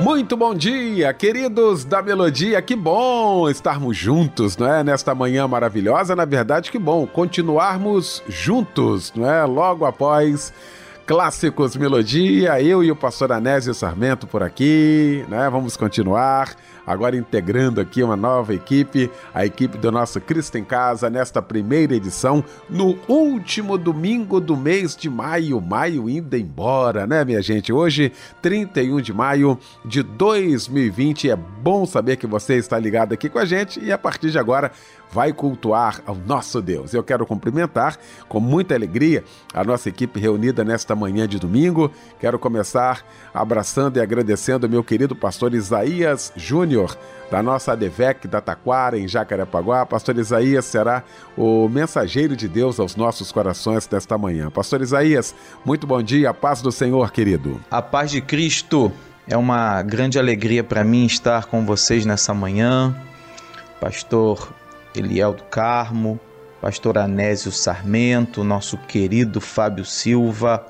Muito bom dia, queridos da Melodia. Que bom estarmos juntos, não é? Nesta manhã maravilhosa. Na verdade, que bom continuarmos juntos, não é? Logo após Clássicos Melodia, eu e o pastor Anésio Sarmento por aqui, né? Vamos continuar agora integrando aqui uma nova equipe, a equipe do nosso Cristo em Casa, nesta primeira edição, no último domingo do mês de maio. Maio indo embora, né, minha gente? Hoje, 31 de maio de 2020. É bom saber que você está ligado aqui com a gente e a partir de agora vai cultuar ao nosso Deus. Eu quero cumprimentar com muita alegria a nossa equipe reunida nesta manhã de domingo. Quero começar abraçando e agradecendo meu querido pastor Isaías Júnior, da nossa ADVEC da Taquara, em Jacarepaguá. Pastor Isaías será o mensageiro de Deus aos nossos corações desta manhã. Pastor Isaías, muito bom dia, a paz do Senhor, querido. A paz de Cristo. É uma grande alegria para mim estar com vocês nessa manhã. Pastor Eliel do Carmo, pastor Anésio Sarmento, nosso querido Fábio Silva.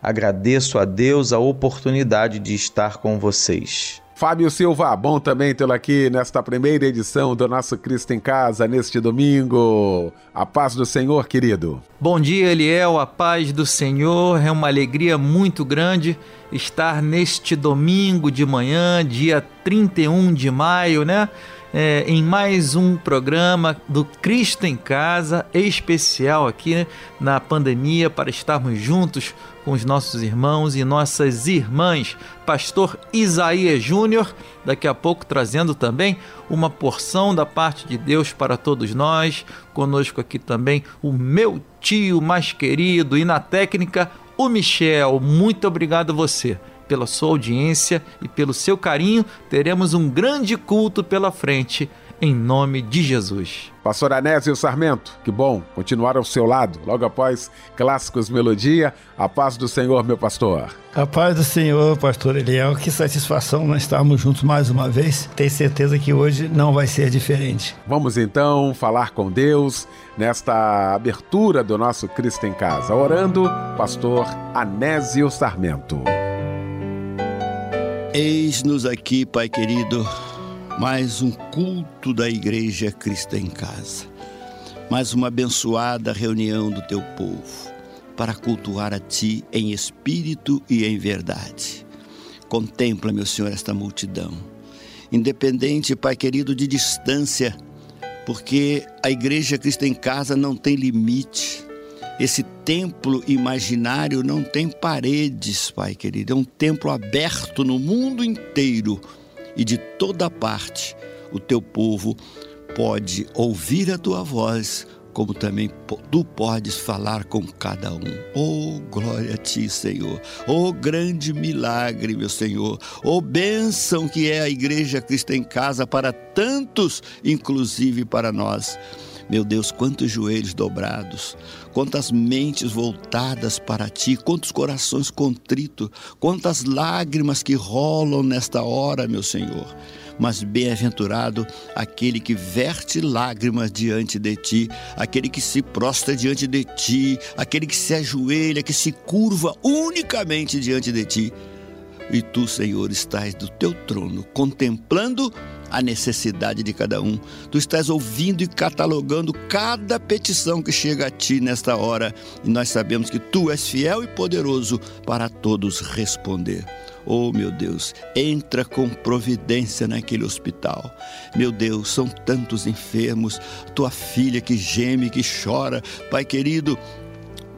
Agradeço a Deus a oportunidade de estar com vocês. Fábio Silva, bom também tê-lo aqui nesta primeira edição do nosso Cristo em Casa, neste domingo. A paz do Senhor, querido. Bom dia, Eliel, a paz do Senhor. É uma alegria muito grande estar neste domingo de manhã, dia 31 de maio, né? É, em mais um programa do Cristo em Casa, especial aqui né, na pandemia, para estarmos juntos com os nossos irmãos e nossas irmãs. Pastor Isaías Júnior, daqui a pouco trazendo também uma porção da parte de Deus para todos nós. Conosco aqui também o meu tio mais querido e na técnica, o Michel. Muito obrigado a você pela sua audiência e pelo seu carinho. Teremos um grande culto pela frente, em nome de Jesus. Pastor Anésio Sarmento, que bom continuar ao seu lado, logo após Clássicos Melodia. A paz do Senhor, meu pastor. A paz do Senhor, pastor Eliel. Que satisfação nós estarmos juntos mais uma vez. Tenho certeza que hoje não vai ser diferente. Vamos então falar com Deus nesta abertura do nosso Cristo em Casa. Orando, pastor Anésio Sarmento. Eis-nos aqui, Pai querido, mais um culto da Igreja Cristo em Casa, mais uma abençoada reunião do teu povo para cultuar a Ti em espírito e em verdade. Contempla, meu Senhor, esta multidão, independente, Pai querido, de distância, porque a Igreja Cristo em Casa não tem limite esse templo imaginário não tem paredes, Pai querido. É um templo aberto no mundo inteiro e de toda parte. O teu povo pode ouvir a tua voz, como também tu podes falar com cada um. Oh, glória a ti, Senhor. Oh, grande milagre, meu Senhor. Oh, bênção que é a Igreja Cristo em Casa para tantos, inclusive para nós. Meu Deus, quantos joelhos dobrados, quantas mentes voltadas para ti, quantos corações contritos, quantas lágrimas que rolam nesta hora, meu Senhor. Mas bem-aventurado aquele que verte lágrimas diante de ti, aquele que se prostra diante de ti, aquele que se ajoelha, que se curva unicamente diante de ti. E tu, Senhor, estás do teu trono, contemplando a necessidade de cada um. Tu estás ouvindo e catalogando cada petição que chega a ti nesta hora, e nós sabemos que tu és fiel e poderoso para todos responder. Oh, meu Deus, entra com providência naquele hospital. Meu Deus, são tantos enfermos, tua filha que geme, que chora. Pai querido,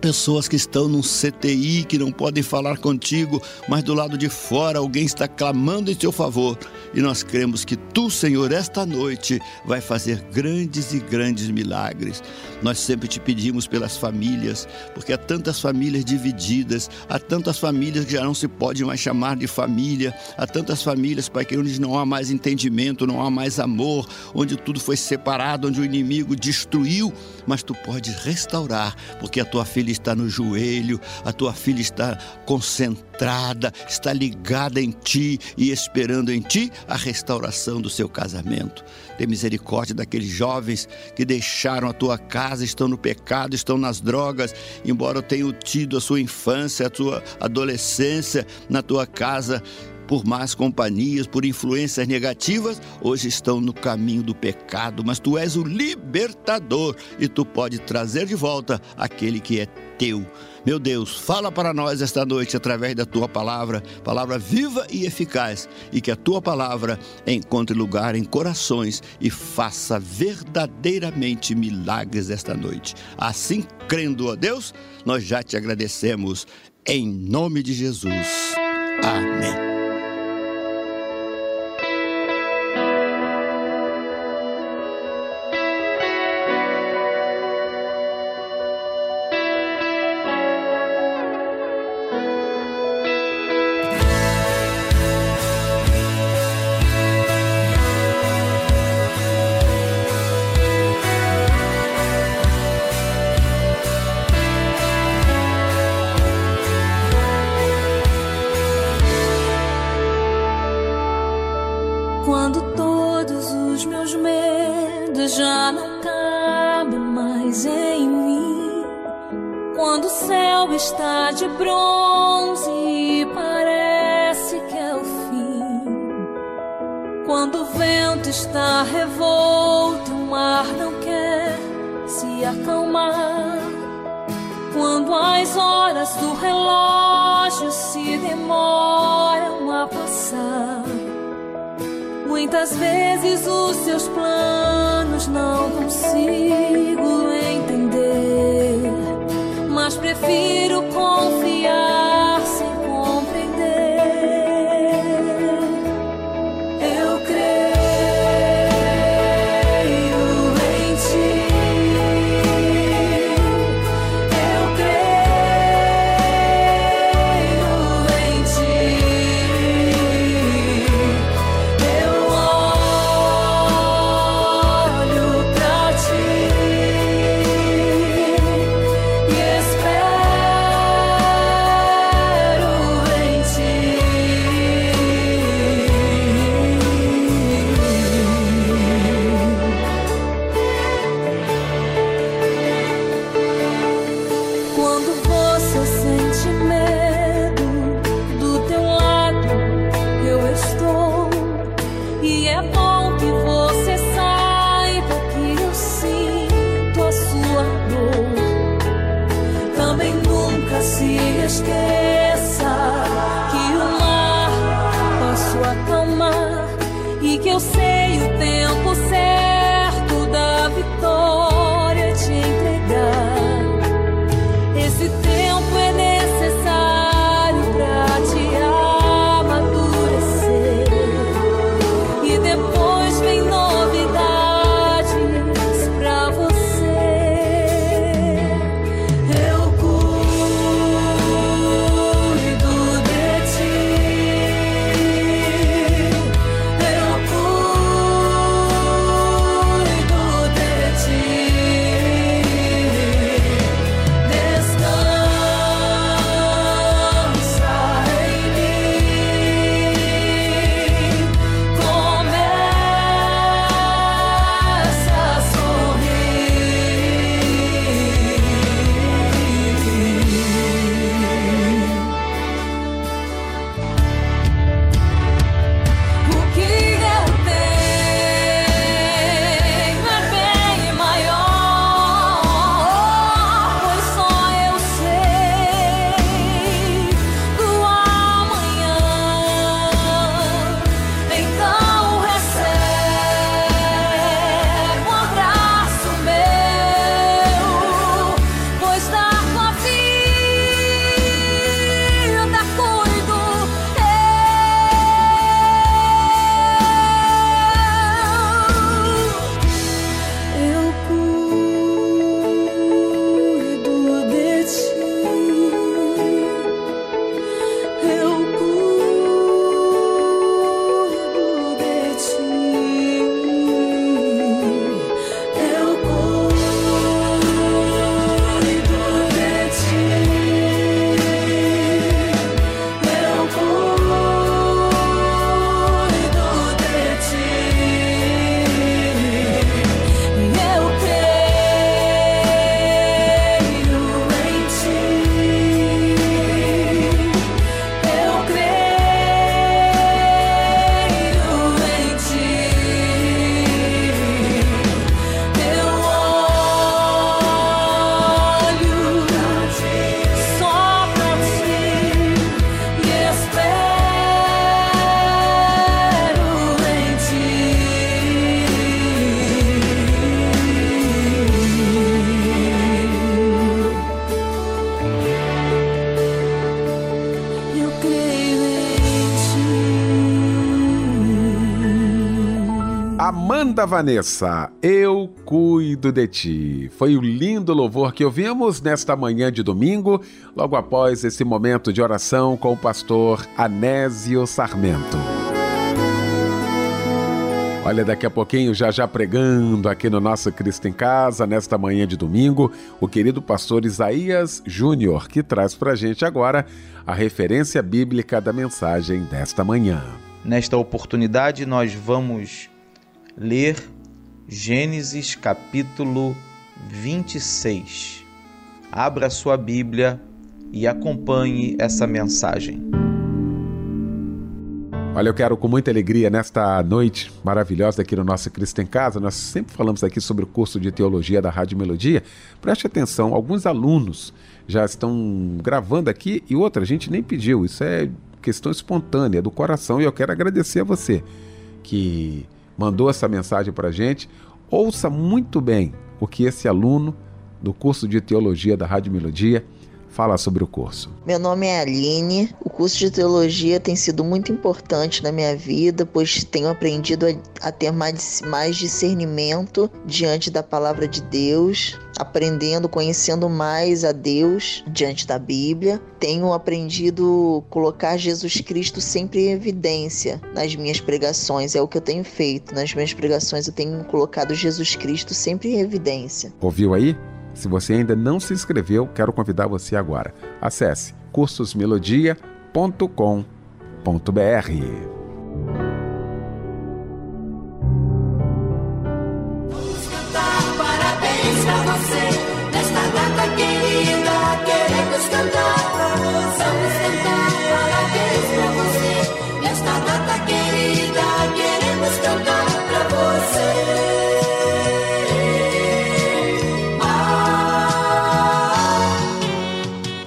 pessoas que estão num CTI que não podem falar contigo, mas do lado de fora alguém está clamando em teu favor e nós cremos que tu, Senhor, esta noite vai fazer grandes e grandes milagres. Nós sempre te pedimos pelas famílias, porque há tantas famílias divididas, há tantas famílias que já não se pode mais chamar de família, há tantas famílias, Pai, que onde não há mais entendimento, não há mais amor, onde tudo foi separado, onde o inimigo destruiu, mas tu podes restaurar, porque a tua filha está no joelho, a tua filha está concentrada, está ligada em ti e esperando em ti a restauração do seu casamento. Tem misericórdia daqueles jovens que deixaram a tua casa, estão no pecado, estão nas drogas, embora tenham tido a sua infância, a sua adolescência na tua casa por más companhias, por influências negativas, hoje estão no caminho do pecado, mas tu és o libertador e tu pode trazer de volta aquele que é teu. Meu Deus, fala para nós esta noite através da tua palavra, palavra viva e eficaz, e que a tua palavra encontre lugar em corações e faça verdadeiramente milagres esta noite. Assim, crendo a Deus, nós já te agradecemos em nome de Jesus. Amém. Amanda Vanessa, eu cuido de ti. Foi o lindo louvor que ouvimos nesta manhã de domingo, logo após esse momento de oração com o pastor Anésio Sarmento. Olha, daqui a pouquinho, já já pregando aqui no nosso Cristo em Casa, nesta manhã de domingo, o querido pastor Isaías Júnior, que traz para gente agora a referência bíblica da mensagem desta manhã. Nesta oportunidade, nós vamos ler Gênesis capítulo 26. Abra sua Bíblia e acompanhe essa mensagem. Olha, eu quero com muita alegria nesta noite maravilhosa aqui no nosso Cristo em Casa. Nós sempre falamos aqui sobre o curso de teologia da Rádio Melodia. Preste atenção, alguns alunos já estão gravando aqui e outra, a gente nem pediu. Isso é questão espontânea do coração e eu quero agradecer a você que mandou essa mensagem para a gente. Ouça muito bem o que esse aluno do curso de teologia da Rádio Melodia fala sobre o curso. Meu nome é Aline. O curso de teologia tem sido muito importante na minha vida, pois tenho aprendido a, a ter mais, mais discernimento diante da palavra de Deus, aprendendo, conhecendo mais a Deus diante da Bíblia. Tenho aprendido colocar Jesus Cristo sempre em evidência nas minhas pregações. É o que eu tenho feito. Nas minhas pregações eu tenho colocado Jesus Cristo sempre em evidência. Ouviu aí? Se você ainda não se inscreveu, quero convidar você agora. Acesse cursosmelodia.com.br.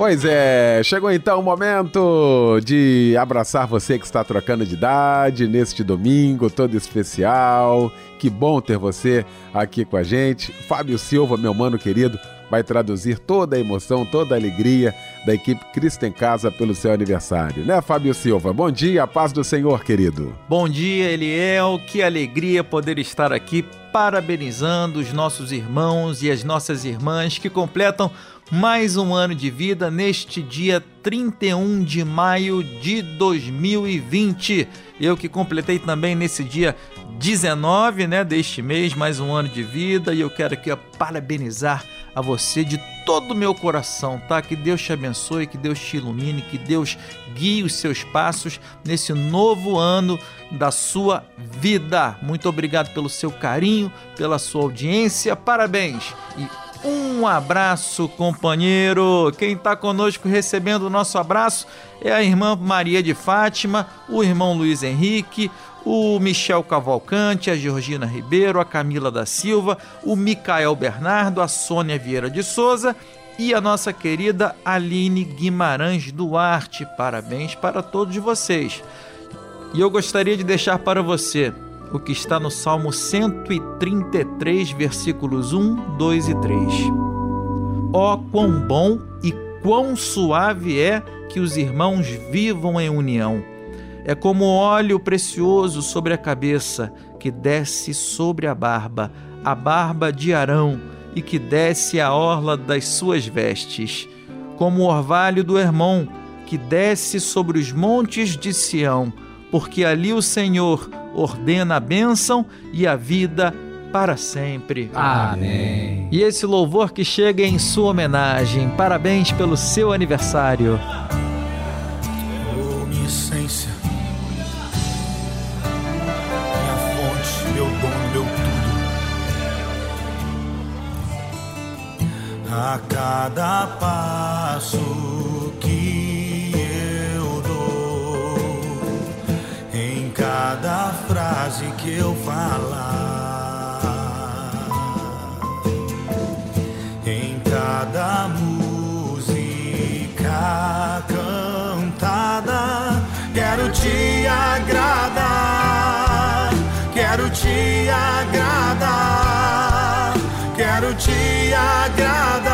Pois é, chegou então o momento de abraçar você que está trocando de idade neste domingo todo especial. Que bom ter você aqui com a gente. Fábio Silva, meu mano querido, vai traduzir toda a emoção, toda a alegria da equipe Cristo em Casa pelo seu aniversário, né, Fábio Silva? Bom dia, a paz do Senhor, querido. Bom dia, Eliel. Que alegria poder estar aqui parabenizando os nossos irmãos e as nossas irmãs que completam mais um ano de vida neste dia 31 de maio de 2020. Eu que completei também nesse dia 19, né, deste mês, mais um ano de vida, e eu quero aqui parabenizar a você de todo o meu coração, tá? Que Deus te abençoe, que Deus te ilumine, que Deus guie os seus passos nesse novo ano da sua vida. Muito obrigado pelo seu carinho, pela sua audiência. Parabéns e um abraço, companheiro. Quem está conosco recebendo o nosso abraço é a irmã Maria de Fátima, o irmão Luiz Henrique, o Michel Cavalcante, a Georgina Ribeiro, a Camila da Silva, o Micael Bernardo, a Sônia Vieira de Souza e a nossa querida Aline Guimarães Duarte. Parabéns para todos vocês. E eu gostaria de deixar para você o que está no Salmo 133, versículos 1, 2 e 3. Ó, oh, quão bom e quão suave é que os irmãos vivam em união. É como óleo precioso sobre a cabeça, que desce sobre a barba, a barba de Arão, e que desce a orla das suas vestes. Como o orvalho do Hermon, que desce sobre os montes de Sião, porque ali o Senhor ordena a bênção e a vida para sempre. Amém. E esse louvor que chega em sua homenagem. Parabéns pelo seu aniversário. Oh, minha essência, minha fonte, meu dom, meu tudo. A cada frase que eu falar, em cada música cantada, quero te agradar, quero te agradar, quero te agradar,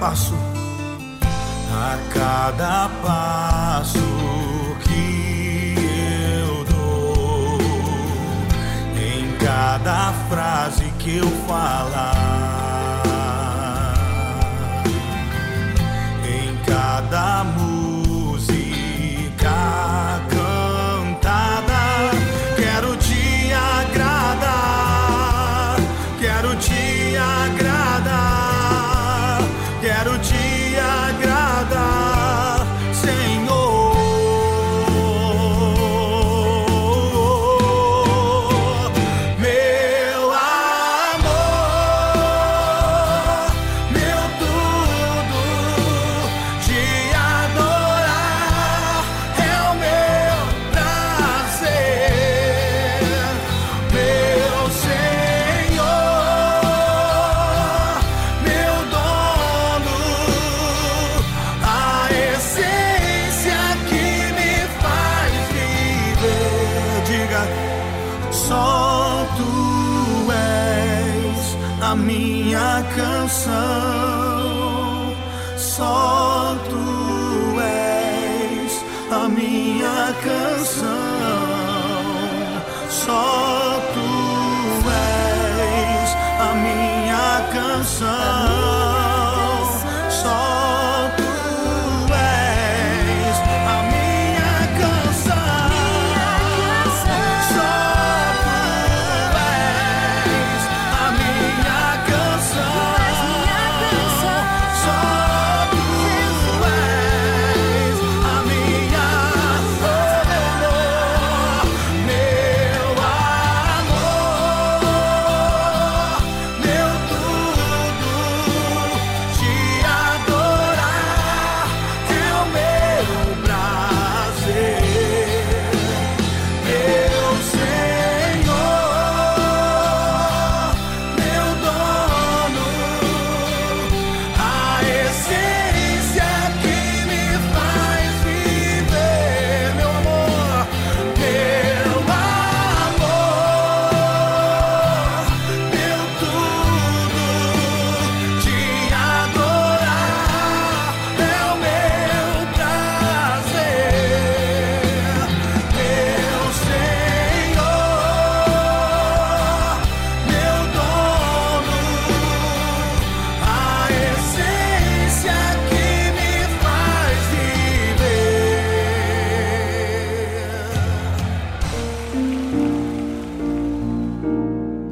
passo, a cada passo que eu dou, em cada frase que eu falar,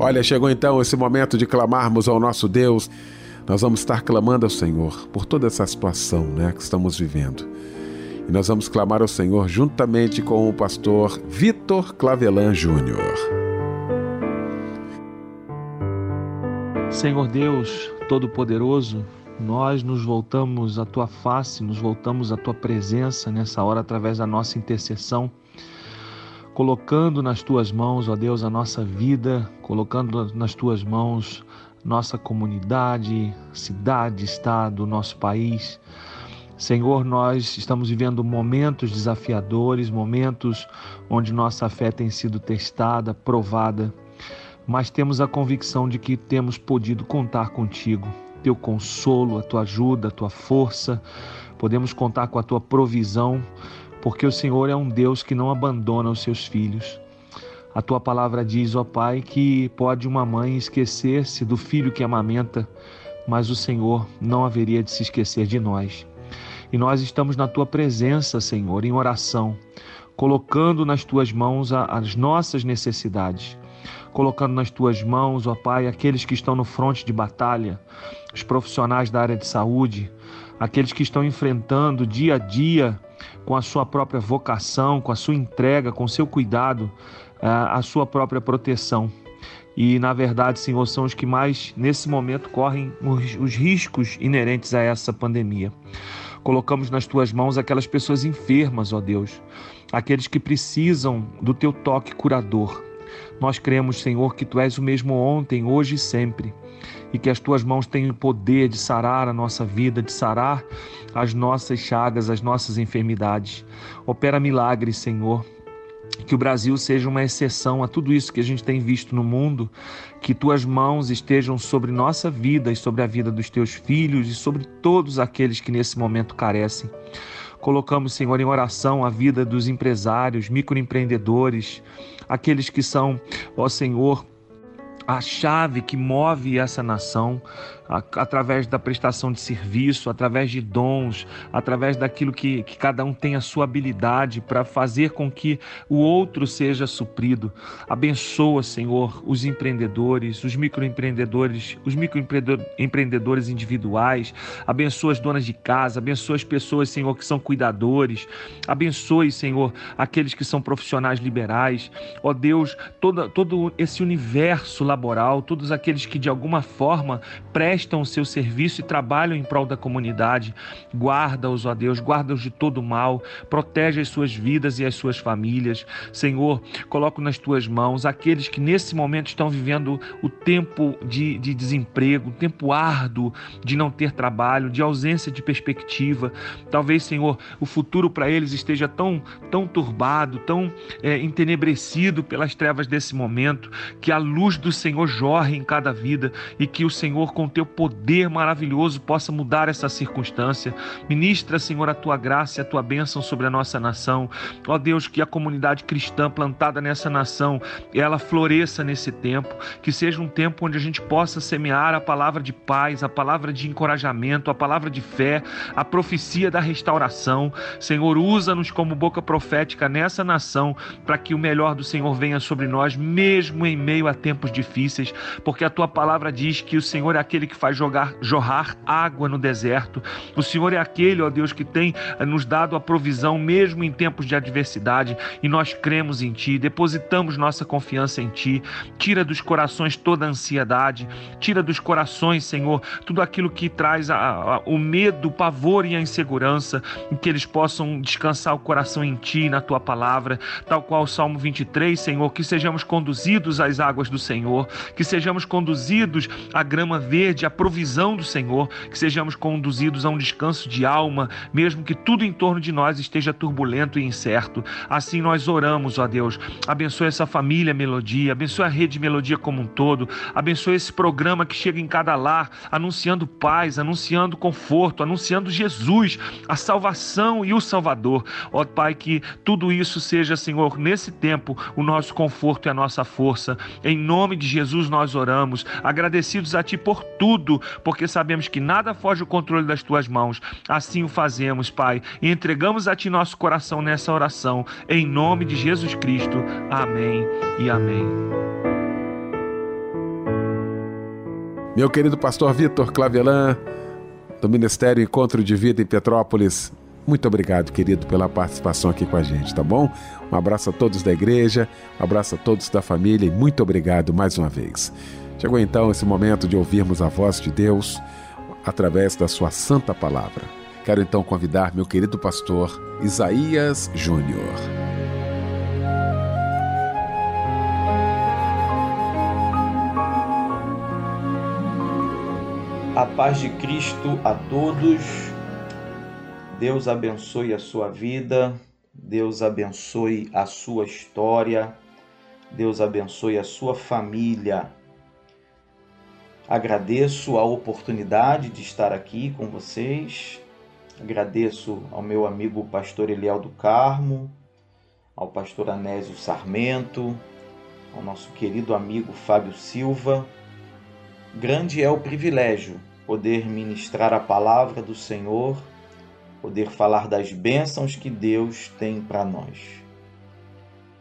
Olha, chegou então esse momento de clamarmos ao nosso Deus. Nós vamos estar clamando ao Senhor por toda essa situação né, que estamos vivendo. E nós vamos clamar ao Senhor juntamente com o pastor Vitor Clavelan Júnior. Senhor Deus Todo-Poderoso, nós nos voltamos à tua face, nos voltamos à tua presença nessa hora através da nossa intercessão, colocando nas tuas mãos, ó Deus, a nossa vida, colocando nas tuas mãos nossa comunidade, cidade, estado, nosso país. Senhor, nós estamos vivendo momentos desafiadores, momentos onde nossa fé tem sido testada, provada, mas temos a convicção de que temos podido contar contigo, teu consolo, a tua ajuda, a tua força, podemos contar com a tua provisão, porque o Senhor é um Deus que não abandona os seus filhos. A tua palavra diz, ó Pai, que pode uma mãe esquecer-se do filho que amamenta, mas o Senhor não haveria de se esquecer de nós. E nós estamos na tua presença, Senhor, em oração, colocando nas tuas mãos as nossas necessidades, colocando nas tuas mãos, ó Pai, aqueles que estão no fronte de batalha, os profissionais da área de saúde, aqueles que estão enfrentando dia a dia com a sua própria vocação, com a sua entrega, com o seu cuidado, ah, a sua própria proteção. E, na verdade, Senhor, são os que mais, nesse momento, correm os, os riscos inerentes a essa pandemia. Colocamos nas tuas mãos aquelas pessoas enfermas, ó Deus, aqueles que precisam do teu toque curador. Nós cremos, Senhor, que tu és o mesmo ontem, hoje e sempre, e que as tuas mãos têm o poder de sarar a nossa vida, de sarar as nossas chagas, as nossas enfermidades. Opera milagres, Senhor. que o Brasil seja uma exceção a tudo isso que a gente tem visto no mundo, que tuas mãos estejam sobre nossa vida e sobre a vida dos teus filhos e sobre todos aqueles que nesse momento carecem. Colocamos, Senhor, em oração a vida dos empresários, microempreendedores, aqueles que são, ó Senhor, a chave que move essa nação através da prestação de serviço, através de dons, através daquilo que, que cada um tem a sua habilidade para fazer com que o outro seja suprido. Abençoa, Senhor, os empreendedores, os microempreendedores, os microempreendedores individuais. Abençoa as donas de casa, abençoa as pessoas, Senhor, que são cuidadores. Abençoe, Senhor, aqueles que são profissionais liberais. Ó Deus, todo, todo esse universo laboral, todos aqueles que de alguma forma prestam o seu serviço e trabalham em prol da comunidade. Guarda-os, ó Deus, guarda-os de todo mal, protege as suas vidas e as suas famílias. Senhor, coloco nas tuas mãos aqueles que nesse momento estão vivendo o tempo de, de desemprego, o tempo árduo de não ter trabalho, de ausência de perspectiva. Talvez, Senhor, o futuro para eles esteja tão, tão turbado, tão é, entenebrecido pelas trevas desse momento, que a luz do Senhor jorre em cada vida e que o Senhor, com teu poder maravilhoso possa mudar essa circunstância. Ministra, Senhor, a tua graça e a tua bênção sobre a nossa nação. Ó Deus, que a comunidade cristã plantada nessa nação, ela floresça nesse tempo, que seja um tempo onde a gente possa semear a palavra de paz, a palavra de encorajamento, a palavra de fé, a profecia da restauração. Senhor, usa-nos como boca profética nessa nação para que o melhor do Senhor venha sobre nós, mesmo em meio a tempos difíceis, porque a tua palavra diz que o Senhor é aquele que faz jogar, jorrar água no deserto. O Senhor é aquele, ó Deus, que tem eh, nos dado a provisão mesmo em tempos de adversidade e nós cremos em Ti, depositamos nossa confiança em Ti. Tira dos corações toda a ansiedade, tira dos corações, Senhor, tudo aquilo que traz a, a, o medo, o pavor e a insegurança, em que eles possam descansar o coração em Ti, na Tua palavra, tal qual o Salmo 23, Senhor, que sejamos conduzidos às águas do Senhor, que sejamos conduzidos à grama verde, a provisão do Senhor, que sejamos conduzidos a um descanso de alma, mesmo que tudo em torno de nós esteja turbulento e incerto. Assim nós oramos, ó Deus. Abençoe essa família Melodia, abençoe a rede Melodia como um todo, abençoe esse programa que chega em cada lar, anunciando paz, anunciando conforto, anunciando Jesus, a salvação e o Salvador. Ó Pai, que tudo isso seja, Senhor, nesse tempo, o nosso conforto e a nossa força. Em nome de Jesus nós oramos, agradecidos a Ti por tudo tudo, porque sabemos que nada foge do controle das tuas mãos. Assim o fazemos, Pai, e entregamos a ti nosso coração nessa oração, em nome de Jesus Cristo. Amém e amém. Meu querido pastor Vitor Clavelan, do Ministério Encontro de Vida em Petrópolis, muito obrigado, querido, pela participação aqui com a gente, tá bom? Um abraço a todos da igreja, um abraço a todos da família e muito obrigado mais uma vez. Chegou então esse momento de ouvirmos a voz de Deus através da sua santa palavra. Quero então convidar meu querido pastor Isaías Júnior. A paz de Cristo a todos. Deus abençoe a sua vida. Deus abençoe a sua história. Deus abençoe a sua família. Agradeço a oportunidade de estar aqui com vocês. Agradeço ao meu amigo pastor Eliel do Carmo, ao pastor Anésio Sarmento, ao nosso querido amigo Fábio Silva. Grande é o privilégio poder ministrar a palavra do Senhor, poder falar das bênçãos que Deus tem para nós.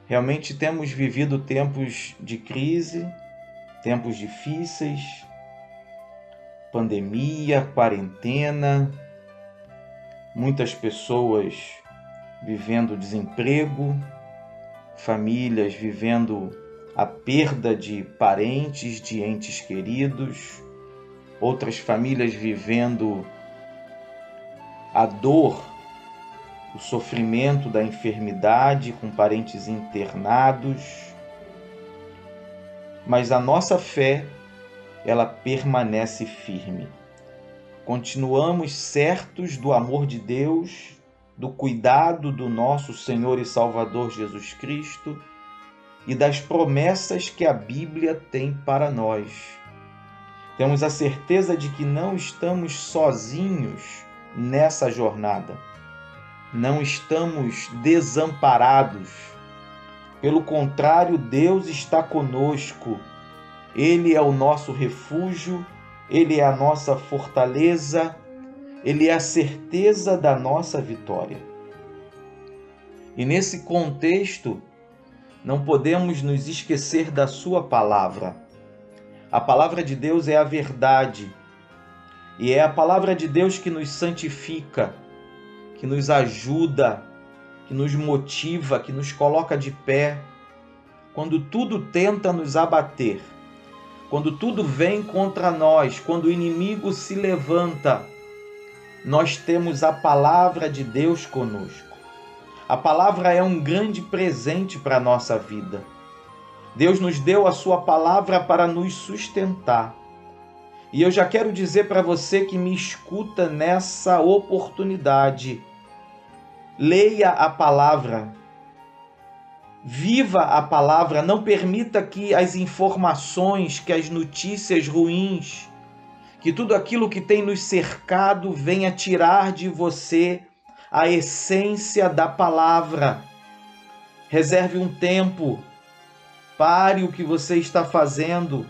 Realmente temos vivido tempos de crise, tempos difíceis, pandemia, quarentena, muitas pessoas vivendo desemprego, famílias vivendo a perda de parentes, de entes queridos, outras famílias vivendo a dor, o sofrimento da enfermidade com parentes internados. Mas a nossa fé ela permanece firme. Continuamos certos do amor de Deus do cuidado do nosso Senhor e Salvador Jesus Cristo e das promessas que a Bíblia tem para nós. Temos a certeza de que não estamos sozinhos nessa jornada. Não estamos desamparados. Pelo contrário, Deus está conosco. Ele é o nosso refúgio, ele é a nossa fortaleza, ele é a certeza da nossa vitória. E nesse contexto, não podemos nos esquecer da Sua palavra. A palavra de Deus é a verdade, e é a palavra de Deus que nos santifica, que nos ajuda, que nos motiva, que nos coloca de pé. Quando tudo tenta nos abater, quando tudo vem contra nós, quando o inimigo se levanta, nós temos a palavra de Deus conosco. A palavra é um grande presente para a nossa vida. Deus nos deu a sua palavra para nos sustentar. E eu já quero dizer para você que me escuta nessa oportunidade: leia a palavra, viva a palavra, não permita que as informações, que as notícias ruins, que tudo aquilo que tem nos cercado venha tirar de você a essência da palavra. Reserve um tempo, pare o que você está fazendo,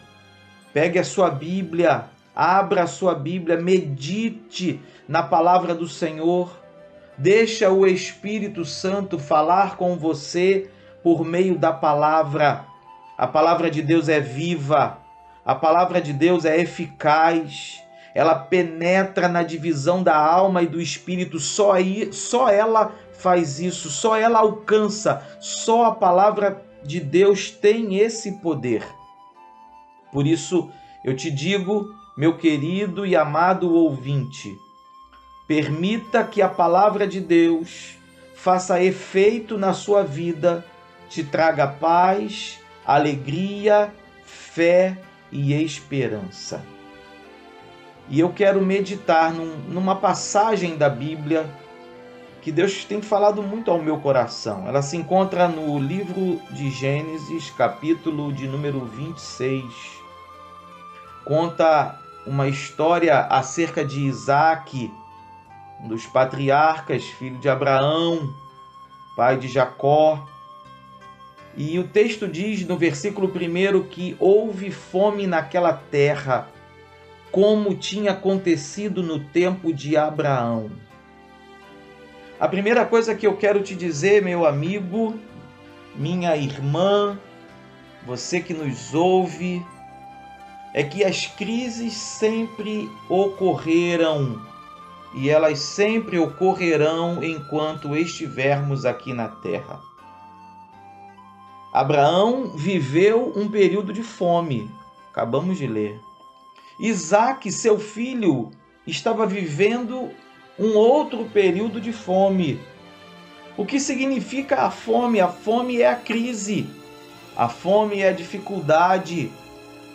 pegue a sua Bíblia, abra a sua Bíblia, medite na palavra do Senhor, deixa o Espírito Santo falar com você por meio da palavra. A palavra de Deus é viva, a palavra de Deus é eficaz, ela penetra na divisão da alma e do espírito, só, aí, só ela faz isso, só ela alcança, só a palavra de Deus tem esse poder. Por isso eu te digo, meu querido e amado ouvinte, permita que a palavra de Deus faça efeito na sua vida te traga paz, alegria, fé e esperança. E eu quero meditar num, numa passagem da Bíblia que Deus tem falado muito ao meu coração. Ela se encontra no livro de Gênesis, capítulo de número 26. Conta uma história acerca de Isaac, um dos patriarcas, filho de Abraão, pai de Jacó, e o texto diz no versículo 1 que houve fome naquela terra, como tinha acontecido no tempo de Abraão. A primeira coisa que eu quero te dizer, meu amigo, minha irmã, você que nos ouve, é que as crises sempre ocorreram e elas sempre ocorrerão enquanto estivermos aqui na terra. Abraão viveu um período de fome, acabamos de ler. Isaac, seu filho, estava vivendo um outro período de fome. O que significa a fome? A fome é a crise, a fome é a dificuldade,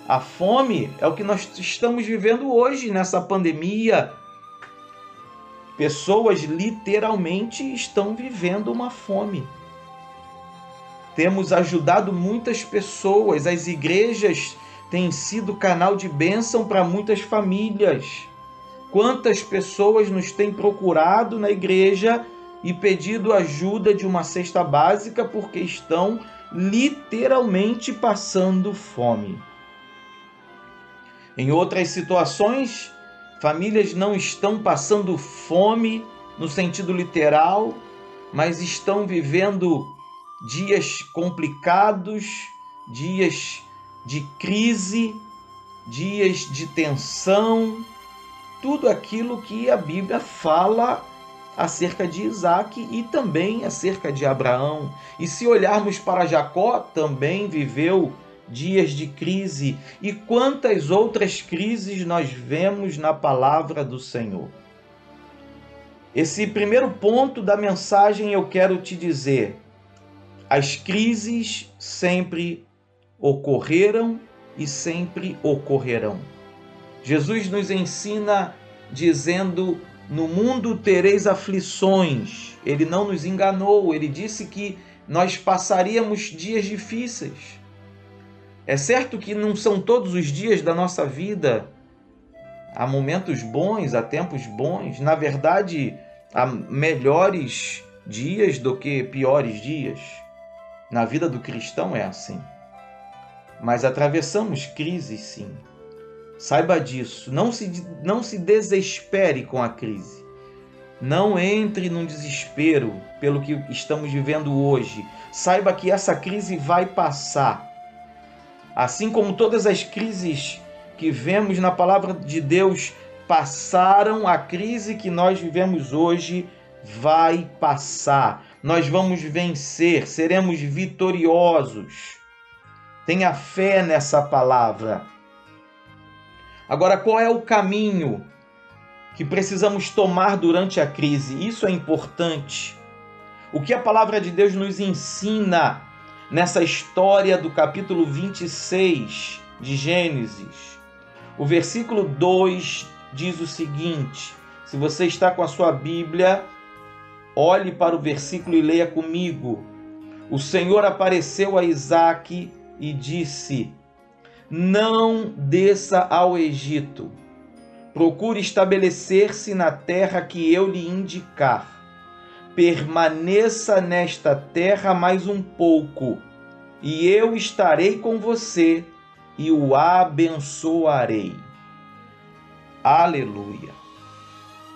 a fome é o que nós estamos vivendo hoje nessa pandemia. Pessoas literalmente estão vivendo uma fome. Temos ajudado muitas pessoas, as igrejas têm sido canal de bênção para muitas famílias. Quantas pessoas nos têm procurado na igreja e pedido ajuda de uma cesta básica porque estão literalmente passando fome. Em outras situações, famílias não estão passando fome no sentido literal, mas estão vivendo dias complicados, dias de crise, dias de tensão, tudo aquilo que a Bíblia fala acerca de Isaac e também acerca de Abraão. E se olharmos para Jacó, também viveu dias de crise. E quantas outras crises nós vemos na palavra do Senhor? Esse primeiro ponto da mensagem eu quero te dizer. As crises sempre ocorreram e sempre ocorrerão. Jesus nos ensina dizendo No mundo tereis aflições. Ele não nos enganou, ele disse que nós passaríamos dias difíceis. É certo que não são todos os dias da nossa vida. Há momentos bons, há tempos bons. Na verdade, há melhores dias do que piores dias. Na vida do cristão é assim. Mas atravessamos crises, sim. Saiba disso. Não se, não se desespere com a crise. Não entre num desespero pelo que estamos vivendo hoje. Saiba que essa crise vai passar Assim como todas as crises que vemos na palavra de Deus passaram, a crise que nós vivemos hoje vai passar. Nós vamos vencer, seremos vitoriosos. Tenha fé nessa palavra. Agora, qual é o caminho que precisamos tomar durante a crise? Isso é importante. O que a palavra de Deus nos ensina nessa história do capítulo 26 de Gênesis. O versículo 2 diz o seguinte: se você está com a sua Bíblia, olhe para o versículo e leia comigo. O Senhor apareceu a Isaque e disse: Não desça ao Egito. Procure estabelecer-se na terra que eu lhe indicar permaneça nesta terra mais um pouco, e eu estarei com você e o abençoarei. Aleluia.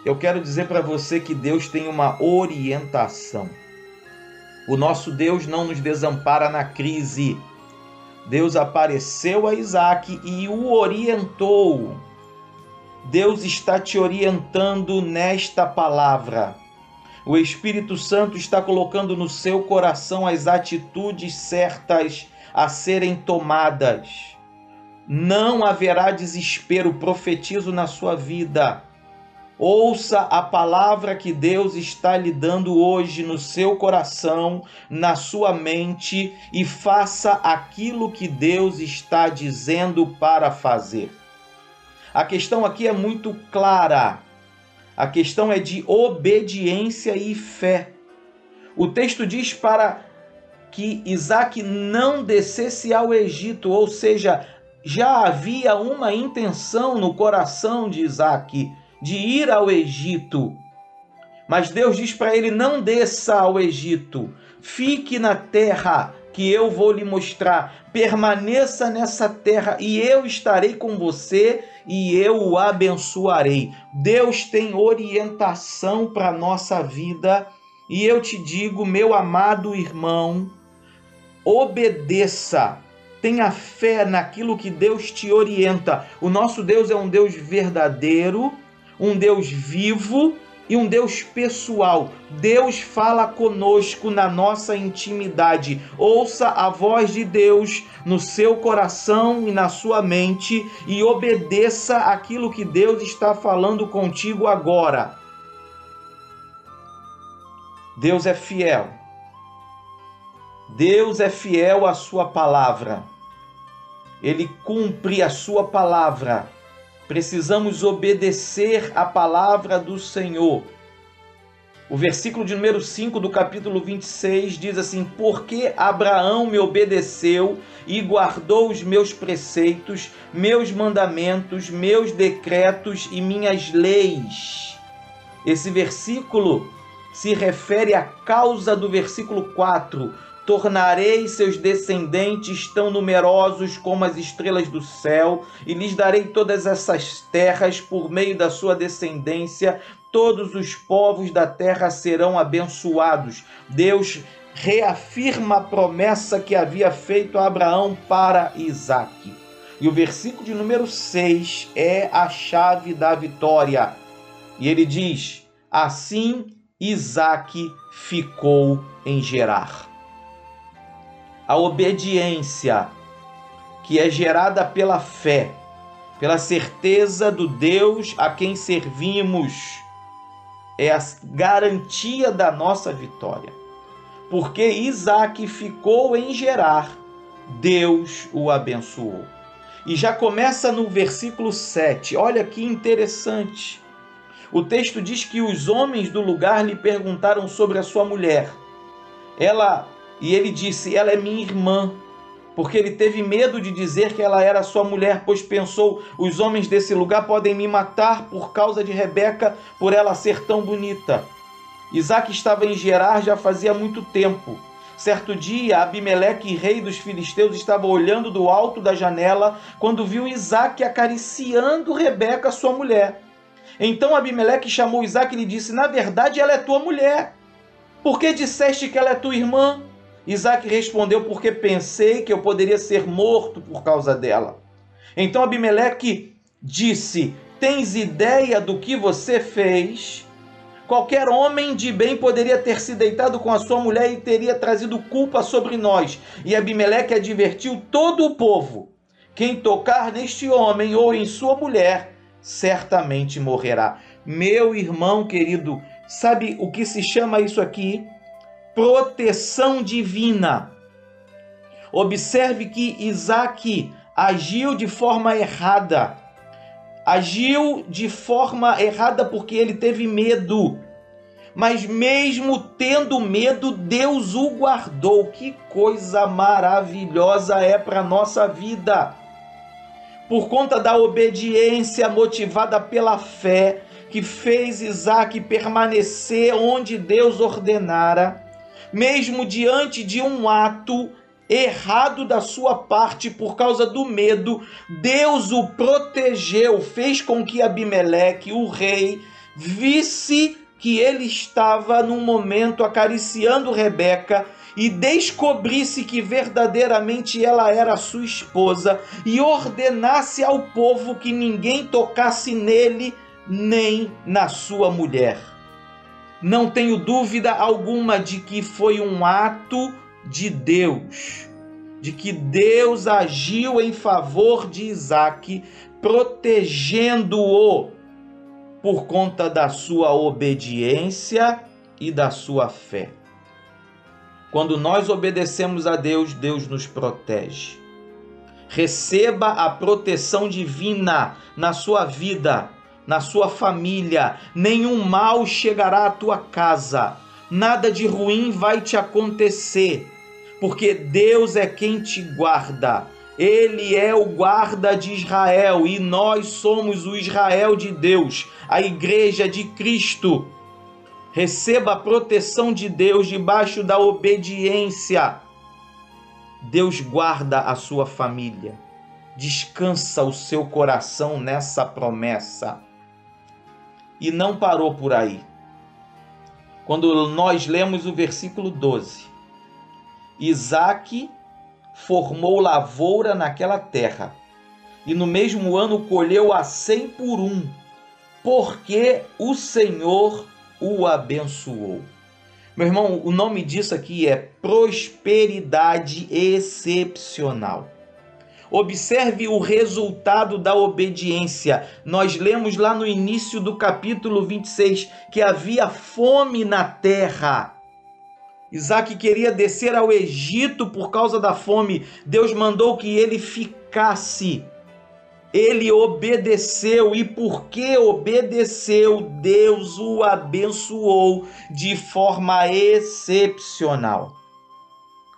Eu quero dizer para você que Deus tem uma orientação. O nosso Deus não nos desampara na crise. Deus apareceu a Isaac e o orientou. Deus está te orientando nesta palavra. O Espírito Santo está colocando no seu coração as atitudes certas a serem tomadas. Não haverá desespero, profetizo na sua vida. Ouça a palavra que Deus está lhe dando hoje no seu coração, na sua mente e faça aquilo que Deus está dizendo para fazer. A questão aqui é muito clara. A questão é de obediência e fé. O texto diz para que Isaac não descesse ao Egito, ou seja, já havia uma intenção no coração de Isaac de ir ao Egito. Mas Deus diz para ele: não desça ao Egito, fique na terra que eu vou lhe mostrar. Permaneça nessa terra e eu estarei com você e eu o abençoarei. Deus tem orientação para nossa vida e eu te digo, meu amado irmão, obedeça. Tenha fé naquilo que Deus te orienta. O nosso Deus é um Deus verdadeiro, um Deus vivo e um Deus pessoal. Deus fala conosco na nossa intimidade. Ouça a voz de Deus no seu coração e na sua mente e obedeça aquilo que Deus está falando contigo agora. Deus é fiel. Deus é fiel à sua palavra. Ele cumpre a sua palavra precisamos obedecer a palavra do Senhor. O versículo de número 5 do capítulo 26 diz assim: Porque Abraão me obedeceu e guardou os meus preceitos, meus mandamentos, meus decretos e minhas leis. Esse versículo se refere à causa do versículo 4, Tornarei seus descendentes tão numerosos como as estrelas do céu, e lhes darei todas essas terras por meio da sua descendência. Todos os povos da terra serão abençoados. Deus reafirma a promessa que havia feito a Abraão para Isaac. E o versículo de número 6 é a chave da vitória. E ele diz: Assim Isaac ficou em Gerar a obediência que é gerada pela fé, pela certeza do Deus a quem servimos, é a garantia da nossa vitória. Porque Isaac ficou em Gerar, Deus o abençoou. E já começa no versículo 7. Olha que interessante. O texto diz que os homens do lugar lhe perguntaram sobre a sua mulher. Ela e ele disse: "Ela é minha irmã" porque ele teve medo de dizer que ela era sua mulher, pois pensou: os homens desse lugar podem me matar por causa de Rebeca, por ela ser tão bonita. Isaac estava em Gerar já fazia muito tempo. Certo dia, Abimeleque, rei dos filisteus, estava olhando do alto da janela quando viu Isaac acariciando Rebeca, sua mulher. Então Abimeleque chamou Isaac e lhe disse: Na verdade, ela é tua mulher. Por que disseste que ela é tua irmã? Isaac respondeu: Porque pensei que eu poderia ser morto por causa dela. Então Abimeleque disse: Tens ideia do que você fez? Qualquer homem de bem poderia ter se deitado com a sua mulher e teria trazido culpa sobre nós. E Abimeleque advertiu todo o povo: Quem tocar neste homem ou em sua mulher, certamente morrerá. Meu irmão querido, sabe o que se chama isso aqui? Proteção divina. Observe que Isaac agiu de forma errada. Agiu de forma errada porque ele teve medo. Mas mesmo tendo medo, Deus o guardou. Que coisa maravilhosa é para nossa vida. Por conta da obediência motivada pela fé que fez Isaac permanecer onde Deus ordenara, mesmo diante de um ato errado da sua parte por causa do medo, Deus o protegeu, fez com que Abimeleque, o rei, visse que ele estava num momento acariciando Rebeca e descobrisse que verdadeiramente ela era sua esposa e ordenasse ao povo que ninguém tocasse nele nem na sua mulher. Não tenho dúvida alguma de que foi um ato de Deus, de que Deus agiu em favor de Isaac, protegendo-o por conta da sua obediência e da sua fé. Quando nós obedecemos a Deus, Deus nos protege. Receba a proteção divina na sua vida na sua família, nenhum mal chegará à tua casa, nada de ruim vai te acontecer, porque Deus é quem te guarda. Ele é o guarda de Israel e nós somos o Israel de Deus, a igreja de Cristo. Receba a proteção de Deus debaixo da obediência. Deus guarda a sua família. Descansa o seu coração nessa promessa e não parou por aí. Quando nós lemos o versículo 12, Isaac formou lavoura naquela terra e no mesmo ano colheu a cem por um, porque o Senhor o abençoou. Meu irmão, o nome disso aqui é prosperidade excepcional. Observe o resultado da obediência. Nós lemos lá no início do capítulo 26 que havia fome na terra. Isaac queria descer ao Egito por causa da fome. Deus mandou que ele ficasse. Ele obedeceu e porque obedeceu, Deus o abençoou de forma excepcional.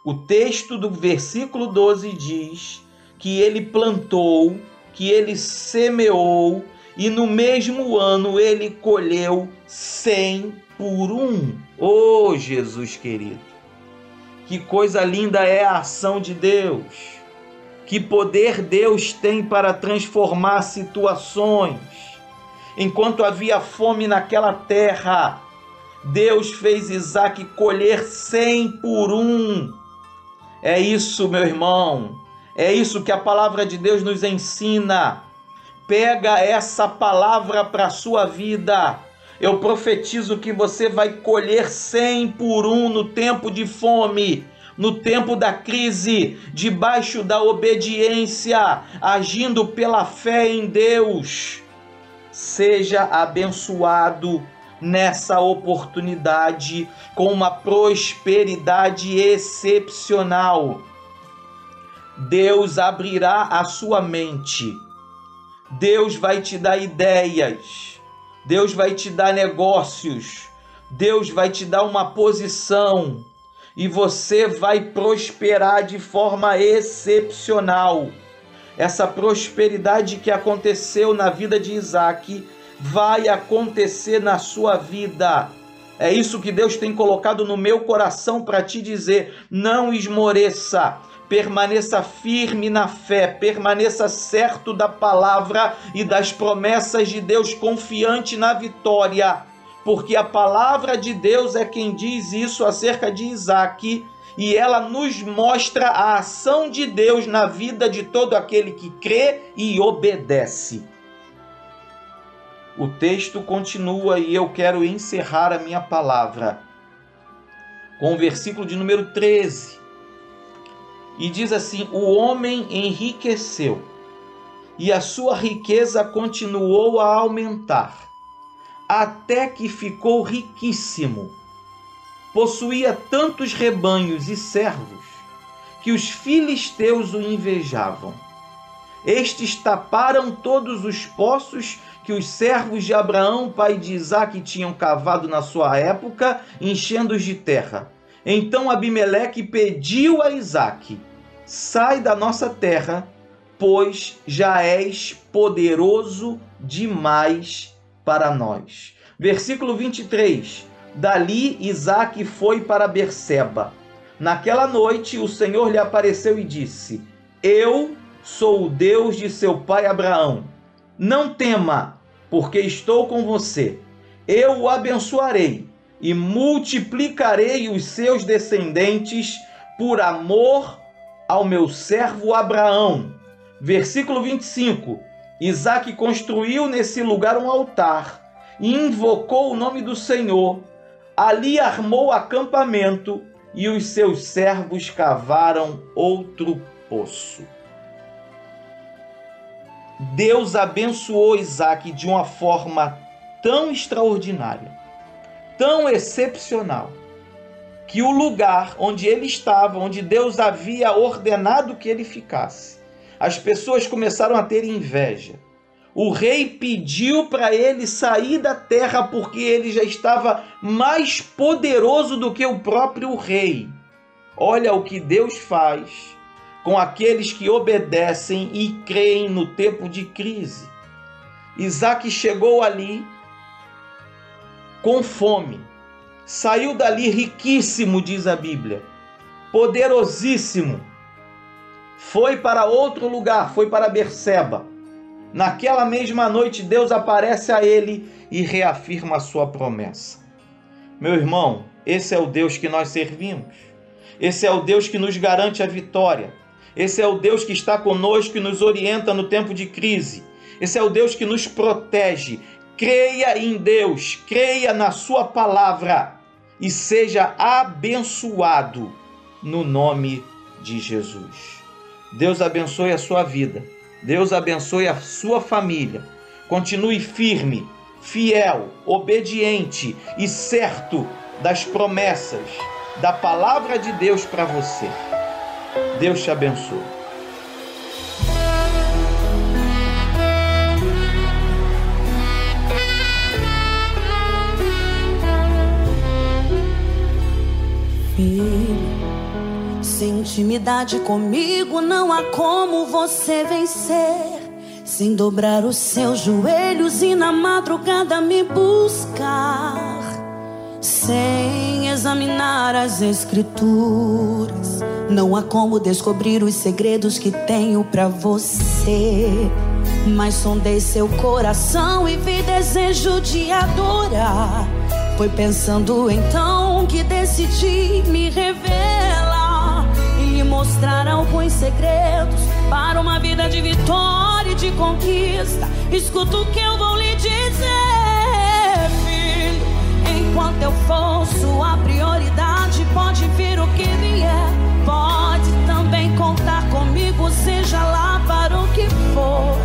O texto do versículo 12 diz que ele plantou, que ele semeou, e no mesmo ano ele colheu cem por um. Oh, Jesus querido! Que coisa linda é a ação de Deus! Que poder Deus tem para transformar situações. Enquanto havia fome naquela terra, Deus fez Isaac colher cem por um. É isso, meu irmão. É isso que a palavra de Deus nos ensina. Pega essa palavra para a sua vida. Eu profetizo que você vai colher cem por um no tempo de fome, no tempo da crise, debaixo da obediência, agindo pela fé em Deus. Seja abençoado nessa oportunidade com uma prosperidade excepcional. Deus abrirá a sua mente. Deus vai te dar ideias. Deus vai te dar negócios, Deus vai te dar uma posição e você vai prosperar de forma excepcional. Essa prosperidade que aconteceu na vida de Isaac vai acontecer na sua vida. É isso que Deus tem colocado no meu coração para te dizer: não esmoreça, permaneça firme na fé, permaneça certo da palavra e das promessas de Deus, confiante na vitória, porque a palavra de Deus é quem diz isso acerca de Isaac. E ela nos mostra a ação de Deus na vida de todo aquele que crê e obedece. O texto continua e eu quero encerrar a minha palavra com o versículo de número 13. E diz assim: O homem enriqueceu, e a sua riqueza continuou a aumentar, até que ficou riquíssimo. Possuía tantos rebanhos e servos que os filisteus o invejavam. Estes taparam todos os poços que os servos de Abraão, pai de Isaque, tinham cavado na sua época, enchendo-os de terra. Então Abimeleque pediu a Isaque: Sai da nossa terra, pois já és poderoso demais para nós. Versículo 23. Dali Isaque foi para Berseba. Naquela noite o Senhor lhe apareceu e disse: Eu sou o Deus de seu pai Abraão. Não tema, porque estou com você. Eu o abençoarei e multiplicarei os seus descendentes por amor ao meu servo Abraão. Versículo 25. Isaac construiu nesse lugar um altar e invocou o nome do Senhor. Ali armou acampamento e os seus servos cavaram outro poço. Deus abençoou Isaac de uma forma tão extraordinária, tão excepcional, que o lugar onde ele estava, onde Deus havia ordenado que ele ficasse, as pessoas começaram a ter inveja. O rei pediu para ele sair da terra porque ele já estava mais poderoso do que o próprio rei. Olha o que Deus faz com aqueles que obedecem e creem no tempo de crise. Isaac chegou ali com fome, saiu dali riquíssimo, diz a Bíblia, poderosíssimo. Foi para outro lugar, foi para Berseba. Naquela mesma noite, Deus aparece a ele e reafirma a sua promessa. Meu irmão, esse é o Deus que nós servimos. Esse é o Deus que nos garante a vitória. Esse é o Deus que está conosco e nos orienta no tempo de crise. Esse é o Deus que nos protege. Creia em Deus, creia na Sua palavra e seja abençoado no nome de Jesus. Deus abençoe a sua vida. Deus abençoe a sua família. Continue firme, fiel, obediente e certo das promessas da palavra de Deus para você. Deus te abençoe. Filho, sem intimidade comigo não há como você vencer. Sem dobrar os seus joelhos e na madrugada me buscar. Sem examinar as escrituras, não há como descobrir os segredos que tenho para você. Mas sondei seu coração e vi desejo de adorar. Foi pensando então que decidi me revelar e lhe mostrar alguns segredos para uma vida de vitória e de conquista. Escuta o que eu vou lhe dizer, filho. Enquanto eu for sua prioridade, pode vir o que vier. Pode também contar comigo, seja lá para o que for.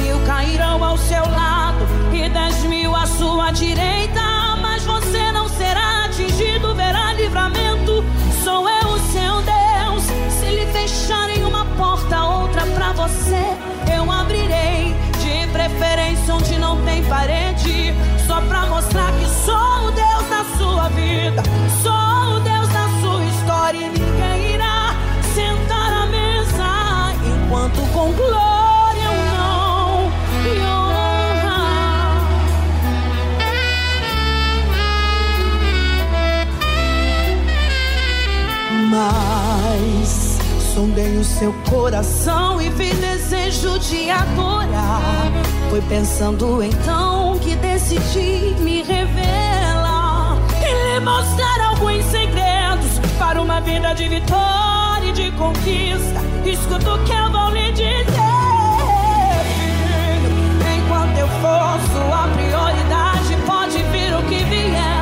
Mil cairão ao seu lado e dez mil à sua direita. Mas você não livramento. Sou eu o seu Deus. Se lhe fecharem uma porta, outra pra você, eu abrirei. De preferência onde não tem parede. mostrar que sou o Deus da sua vida, sou sondei o seu coração e vi desejo de adorar. Foi pensando então que decidi me revelar e lhe mostrar alguns segredos para uma vida de vitória e de conquista. Escuta o que eu vou lhe dizer. Enquanto eu for sua prioridade, pode vir o que vier.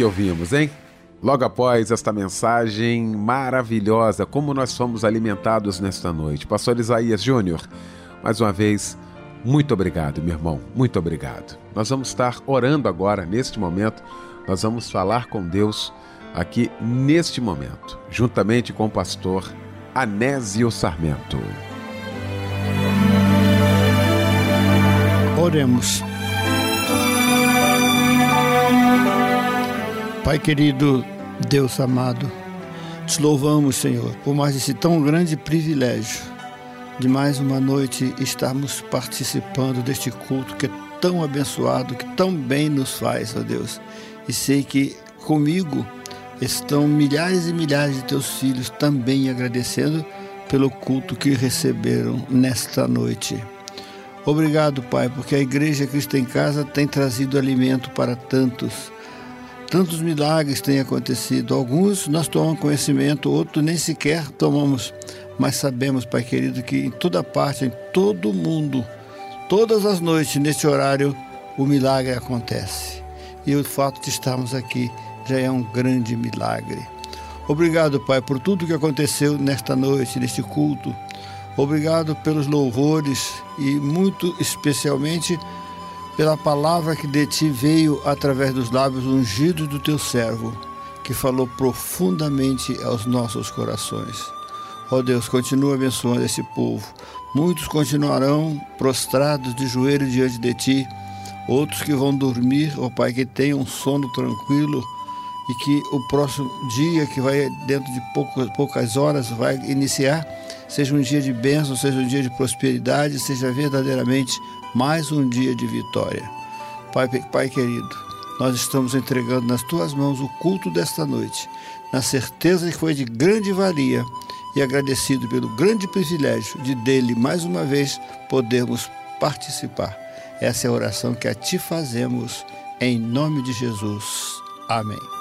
Que ouvimos, hein? Logo após esta mensagem maravilhosa, como nós fomos alimentados nesta noite. Pastor Isaías Júnior, mais uma vez, muito obrigado, meu irmão, muito obrigado. Nós vamos estar orando agora, neste momento, nós vamos falar com Deus aqui neste momento, juntamente com o pastor Anésio Sarmento. Oremos. Pai querido, Deus amado, te louvamos, Senhor, por mais esse tão grande privilégio de mais uma noite estarmos participando deste culto que é tão abençoado, que tão bem nos faz, ó Deus. E sei que comigo estão milhares e milhares de teus filhos também agradecendo pelo culto que receberam nesta noite. Obrigado, Pai, porque a Igreja Cristo em Casa tem trazido alimento para tantos. Tantos milagres têm acontecido. Alguns nós tomamos conhecimento, outros nem sequer tomamos. Mas sabemos, Pai querido, que em toda parte, em todo mundo, todas as noites, nesse horário, o milagre acontece. E o fato de estarmos aqui já é um grande milagre. Obrigado, Pai, por tudo que aconteceu nesta noite, neste culto. Obrigado pelos louvores e muito especialmente pela palavra que de ti veio através dos lábios ungidos do teu servo, que falou profundamente aos nossos corações. Ó oh Deus, continua abençoando esse povo. Muitos continuarão prostrados de joelho diante de ti, outros que vão dormir, ó oh Pai, que tenham um sono tranquilo e que o próximo dia, que vai dentro de poucas, poucas horas, vai iniciar, seja um dia de bênção, seja um dia de prosperidade, seja verdadeiramente mais um dia de vitória. Pai, Pai querido, nós estamos entregando nas tuas mãos o culto desta noite, na certeza de que foi de grande valia e agradecido pelo grande privilégio de dele mais uma vez podermos participar. Essa é a oração que a ti fazemos em nome de Jesus. Amém.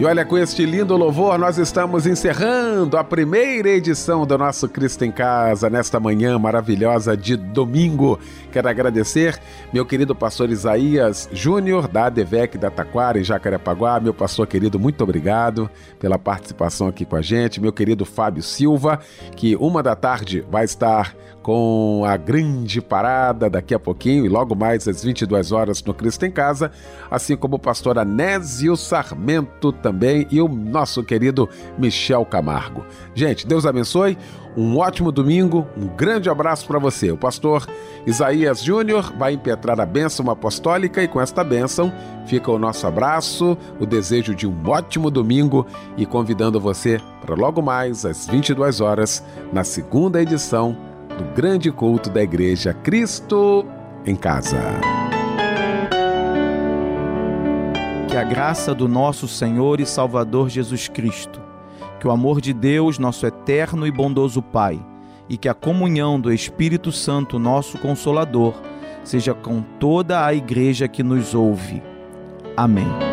E olha, com este lindo louvor, nós estamos encerrando a primeira edição do nosso Cristo em Casa nesta manhã maravilhosa de domingo. Quero agradecer meu querido pastor Isaías Júnior, da ADVEC da Taquara, em Jacarepaguá. Meu pastor querido, muito obrigado pela participação aqui com a gente. Meu querido Fábio Silva, que uma da tarde vai estar com a grande parada daqui a pouquinho e logo mais às 22 horas no Cristo em Casa, assim como o pastor Anésio Sarmento também e o nosso querido Michel Camargo. Gente, Deus abençoe, um ótimo domingo, um grande abraço para você. O pastor Isaías Júnior vai impetrar a bênção apostólica e com esta bênção fica o nosso abraço, o desejo de um ótimo domingo e convidando você para logo mais às 22 horas na segunda edição do grande culto da Igreja Cristo em Casa. Que a graça do nosso Senhor e Salvador Jesus Cristo, que o amor de Deus, nosso eterno e bondoso Pai, e que a comunhão do Espírito Santo, nosso Consolador, seja com toda a igreja que nos ouve. Amém.